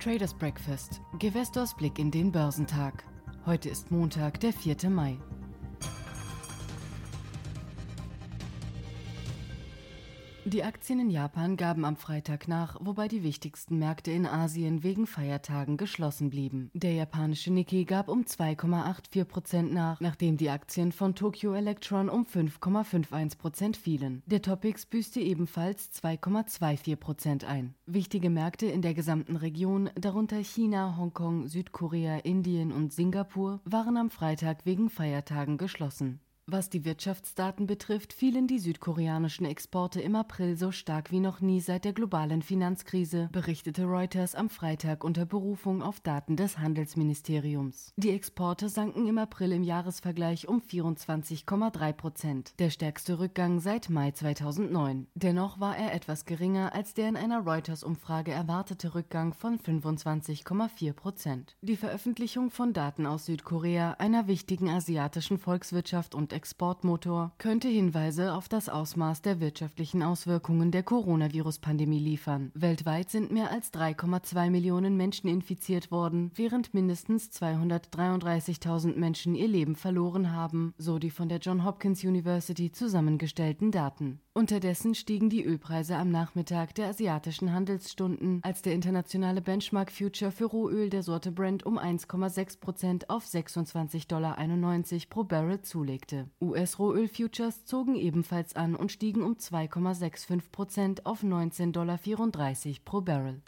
Traders Breakfast. Gewestors Blick in den Börsentag. Heute ist Montag, der 4. Mai. Die Aktien in Japan gaben am Freitag nach, wobei die wichtigsten Märkte in Asien wegen Feiertagen geschlossen blieben. Der japanische Nikkei gab um 2,84 Prozent nach, nachdem die Aktien von Tokyo Electron um 5,51 Prozent fielen. Der Topix büßte ebenfalls 2,24 Prozent ein. Wichtige Märkte in der gesamten Region, darunter China, Hongkong, Südkorea, Indien und Singapur, waren am Freitag wegen Feiertagen geschlossen. Was die Wirtschaftsdaten betrifft, fielen die südkoreanischen Exporte im April so stark wie noch nie seit der globalen Finanzkrise, berichtete Reuters am Freitag unter Berufung auf Daten des Handelsministeriums. Die Exporte sanken im April im Jahresvergleich um 24,3 Prozent, der stärkste Rückgang seit Mai 2009. Dennoch war er etwas geringer als der in einer Reuters-Umfrage erwartete Rückgang von 25,4 Prozent. Die Veröffentlichung von Daten aus Südkorea, einer wichtigen asiatischen Volkswirtschaft und Exportmotor, könnte Hinweise auf das Ausmaß der wirtschaftlichen Auswirkungen der Coronavirus-Pandemie liefern. Weltweit sind mehr als 3,2 Millionen Menschen infiziert worden, während mindestens 233.000 Menschen ihr Leben verloren haben, so die von der John Hopkins University zusammengestellten Daten. Unterdessen stiegen die Ölpreise am Nachmittag der asiatischen Handelsstunden, als der internationale Benchmark Future für Rohöl der Sorte Brent um 1,6 Prozent auf 26,91 Dollar pro Barrel zulegte. US-Rohöl-Futures zogen ebenfalls an und stiegen um 2,65 Prozent auf 19,34 Dollar pro Barrel.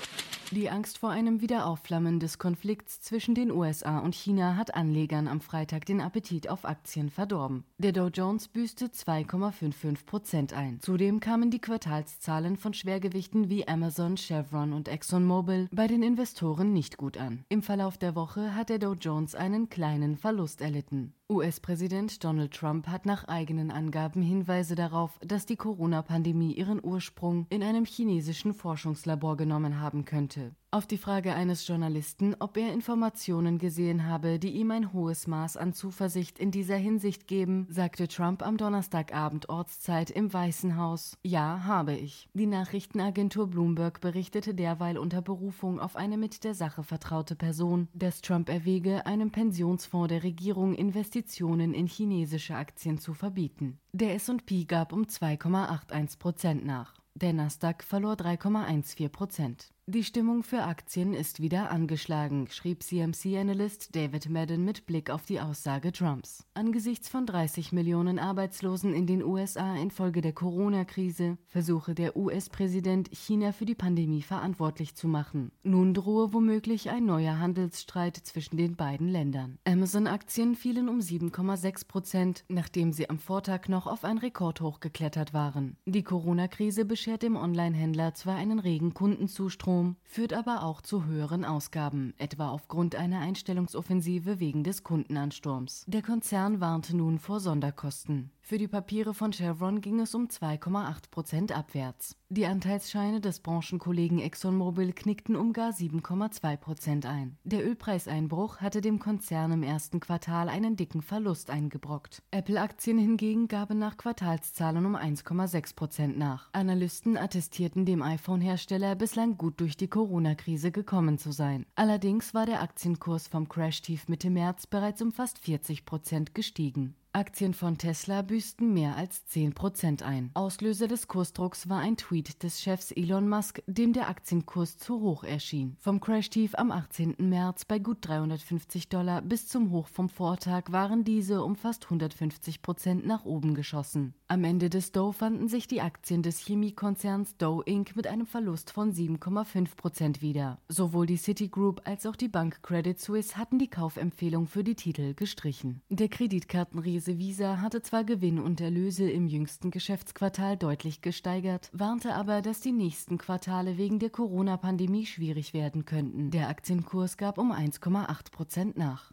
Die Angst vor einem Wiederaufflammen des Konflikts zwischen den USA und China hat Anlegern am Freitag den Appetit auf Aktien verdorben. Der Dow Jones büßte 2,55 Prozent ein. Zudem kamen die Quartalszahlen von Schwergewichten wie Amazon, Chevron und ExxonMobil bei den Investoren nicht gut an. Im Verlauf der Woche hat der Dow Jones einen kleinen Verlust erlitten. US-Präsident Donald Trump hat nach eigenen Angaben Hinweise darauf, dass die Corona-Pandemie ihren Ursprung in einem chinesischen Forschungslabor genommen haben könnte. Auf die Frage eines Journalisten, ob er Informationen gesehen habe, die ihm ein hohes Maß an Zuversicht in dieser Hinsicht geben, sagte Trump am Donnerstagabend Ortszeit im Weißen Haus, ja, habe ich. Die Nachrichtenagentur Bloomberg berichtete derweil unter Berufung auf eine mit der Sache vertraute Person, dass Trump erwäge, einem Pensionsfonds der Regierung Investitionen in chinesische Aktien zu verbieten. Der S&P gab um 2,81 Prozent nach. Der Nasdaq verlor 3,14 Prozent. Die Stimmung für Aktien ist wieder angeschlagen, schrieb CMC-Analyst David Madden mit Blick auf die Aussage Trumps. Angesichts von 30 Millionen Arbeitslosen in den USA infolge der Corona-Krise versuche der US-Präsident, China für die Pandemie verantwortlich zu machen. Nun drohe womöglich ein neuer Handelsstreit zwischen den beiden Ländern. Amazon-Aktien fielen um 7,6 Prozent, nachdem sie am Vortag noch auf ein Rekordhoch geklettert waren. Die Corona-Krise beschert dem Online-Händler zwar einen regen Kundenzustrom, Strom, führt aber auch zu höheren Ausgaben, etwa aufgrund einer Einstellungsoffensive wegen des Kundenansturms. Der Konzern warnte nun vor Sonderkosten. Für die Papiere von Chevron ging es um 2,8 Prozent abwärts. Die Anteilsscheine des Branchenkollegen ExxonMobil knickten um gar 7,2 Prozent ein. Der Ölpreiseinbruch hatte dem Konzern im ersten Quartal einen dicken Verlust eingebrockt. Apple-Aktien hingegen gaben nach Quartalszahlen um 1,6 Prozent nach. Analysten attestierten dem iPhone-Hersteller bislang gut durch die Corona-Krise gekommen zu sein. Allerdings war der Aktienkurs vom Crash-Tief Mitte März bereits um fast 40 Prozent gestiegen. Aktien von Tesla büßten mehr als 10 Prozent ein. Auslöser des Kursdrucks war ein Tweet des Chefs Elon Musk, dem der Aktienkurs zu hoch erschien. Vom Crash-Tief am 18. März bei gut 350 Dollar bis zum Hoch vom Vortag waren diese um fast 150 Prozent nach oben geschossen. Am Ende des Dow fanden sich die Aktien des Chemiekonzerns Dow Inc. mit einem Verlust von 7,5 Prozent wieder. Sowohl die Citigroup als auch die Bank Credit Suisse hatten die Kaufempfehlung für die Titel gestrichen. Der Kreditkartenriese Krise Visa hatte zwar Gewinn und Erlöse im jüngsten Geschäftsquartal deutlich gesteigert, warnte aber, dass die nächsten Quartale wegen der Corona-Pandemie schwierig werden könnten. Der Aktienkurs gab um 1,8 Prozent nach.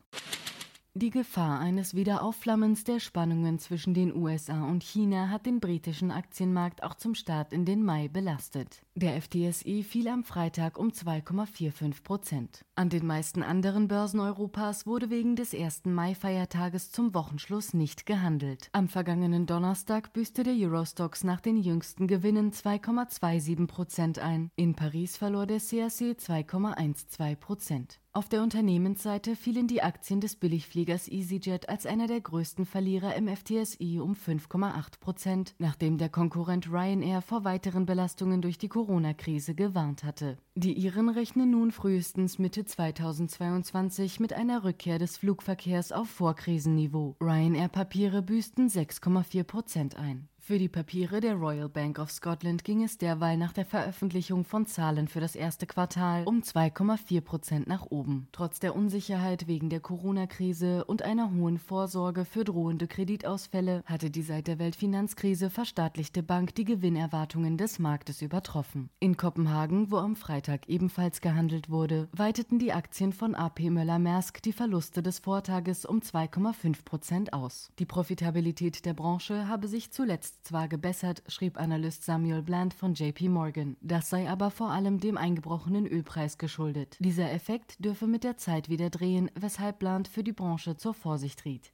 Die Gefahr eines Wiederaufflammens der Spannungen zwischen den USA und China hat den britischen Aktienmarkt auch zum Start in den Mai belastet. Der FTSE fiel am Freitag um 2,45 Prozent. An den meisten anderen Börsen Europas wurde wegen des ersten Mai-Feiertages zum Wochenschluss nicht gehandelt. Am vergangenen Donnerstag büßte der Eurostox nach den jüngsten Gewinnen 2,27 Prozent ein. In Paris verlor der CAC 2,12 Prozent. Auf der Unternehmensseite fielen die Aktien des Billigfliegers EasyJet als einer der größten Verlierer im FTSI um 5,8 Prozent, nachdem der Konkurrent Ryanair vor weiteren Belastungen durch die Corona-Krise gewarnt hatte. Die Iren rechnen nun frühestens Mitte 2022 mit einer Rückkehr des Flugverkehrs auf Vorkrisenniveau. Ryanair-Papiere büßten 6,4 Prozent ein. Für die Papiere der Royal Bank of Scotland ging es derweil nach der Veröffentlichung von Zahlen für das erste Quartal um 2,4 Prozent nach oben. Trotz der Unsicherheit wegen der Corona-Krise und einer hohen Vorsorge für drohende Kreditausfälle hatte die seit der Weltfinanzkrise verstaatlichte Bank die Gewinnerwartungen des Marktes übertroffen. In Kopenhagen, wo am Freitag ebenfalls gehandelt wurde, weiteten die Aktien von AP Möller-Maersk die Verluste des Vortages um 2,5 Prozent aus. Die Profitabilität der Branche habe sich zuletzt zwar gebessert, schrieb Analyst Samuel Bland von JP Morgan. Das sei aber vor allem dem eingebrochenen Ölpreis geschuldet. Dieser Effekt dürfe mit der Zeit wieder drehen, weshalb Bland für die Branche zur Vorsicht riet.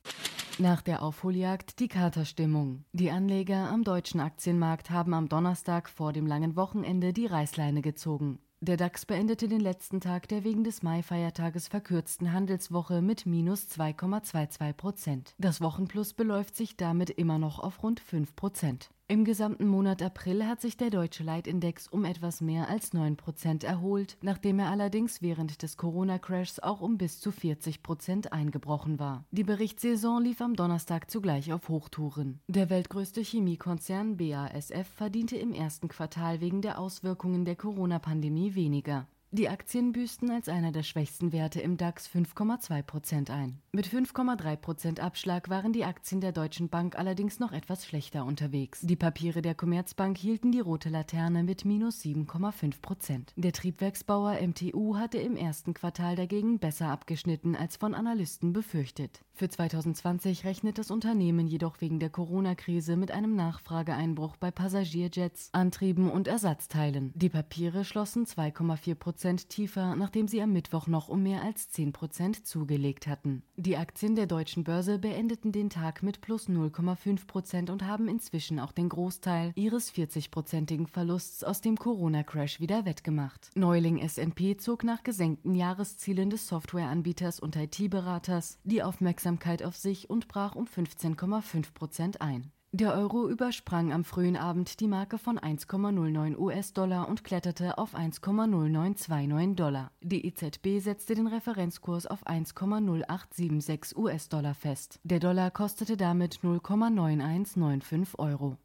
Nach der Aufholjagd die Katerstimmung. Die Anleger am deutschen Aktienmarkt haben am Donnerstag vor dem langen Wochenende die Reißleine gezogen. Der DAX beendete den letzten Tag der wegen des Mai-Feiertages verkürzten Handelswoche mit minus 2,22 Prozent. Das Wochenplus beläuft sich damit immer noch auf rund 5 Prozent. Im gesamten Monat April hat sich der deutsche Leitindex um etwas mehr als 9 Prozent erholt, nachdem er allerdings während des Corona-Crashs auch um bis zu 40 Prozent eingebrochen war. Die Berichtssaison lief am Donnerstag zugleich auf Hochtouren. Der weltgrößte Chemiekonzern BASF verdiente im ersten Quartal wegen der Auswirkungen der Corona-Pandemie weniger. Die Aktien büßten als einer der schwächsten Werte im DAX 5,2 Prozent ein. Mit 5,3 Prozent Abschlag waren die Aktien der Deutschen Bank allerdings noch etwas schlechter unterwegs. Die Papiere der Commerzbank hielten die rote Laterne mit minus 7,5 Prozent. Der Triebwerksbauer MTU hatte im ersten Quartal dagegen besser abgeschnitten als von Analysten befürchtet. Für 2020 rechnet das Unternehmen jedoch wegen der Corona-Krise mit einem Nachfrageeinbruch bei Passagierjets, Antrieben und Ersatzteilen. Die Papiere schlossen 2,4 Prozent tiefer, nachdem sie am Mittwoch noch um mehr als 10 Prozent zugelegt hatten. Die Aktien der deutschen Börse beendeten den Tag mit plus 0,5 Prozent und haben inzwischen auch den Großteil ihres 40-prozentigen Verlusts aus dem Corona-Crash wieder wettgemacht. Neuling S&P zog nach gesenkten Jahreszielen des Softwareanbieters und IT-Beraters die Aufmerksamkeit auf sich und brach um 15,5 Prozent ein. Der Euro übersprang am frühen Abend die Marke von 1,09 US-Dollar und kletterte auf 1,0929 Dollar. Die EZB setzte den Referenzkurs auf 1,0876 US-Dollar fest. Der Dollar kostete damit 0,9195 Euro.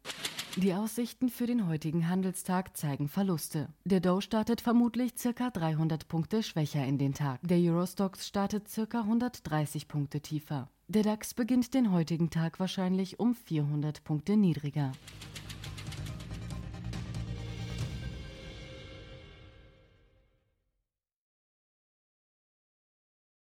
Die Aussichten für den heutigen Handelstag zeigen Verluste. Der Dow startet vermutlich ca. 300 Punkte schwächer in den Tag. Der Eurostox startet ca. 130 Punkte tiefer. Der DAX beginnt den heutigen Tag wahrscheinlich um 400 Punkte niedriger.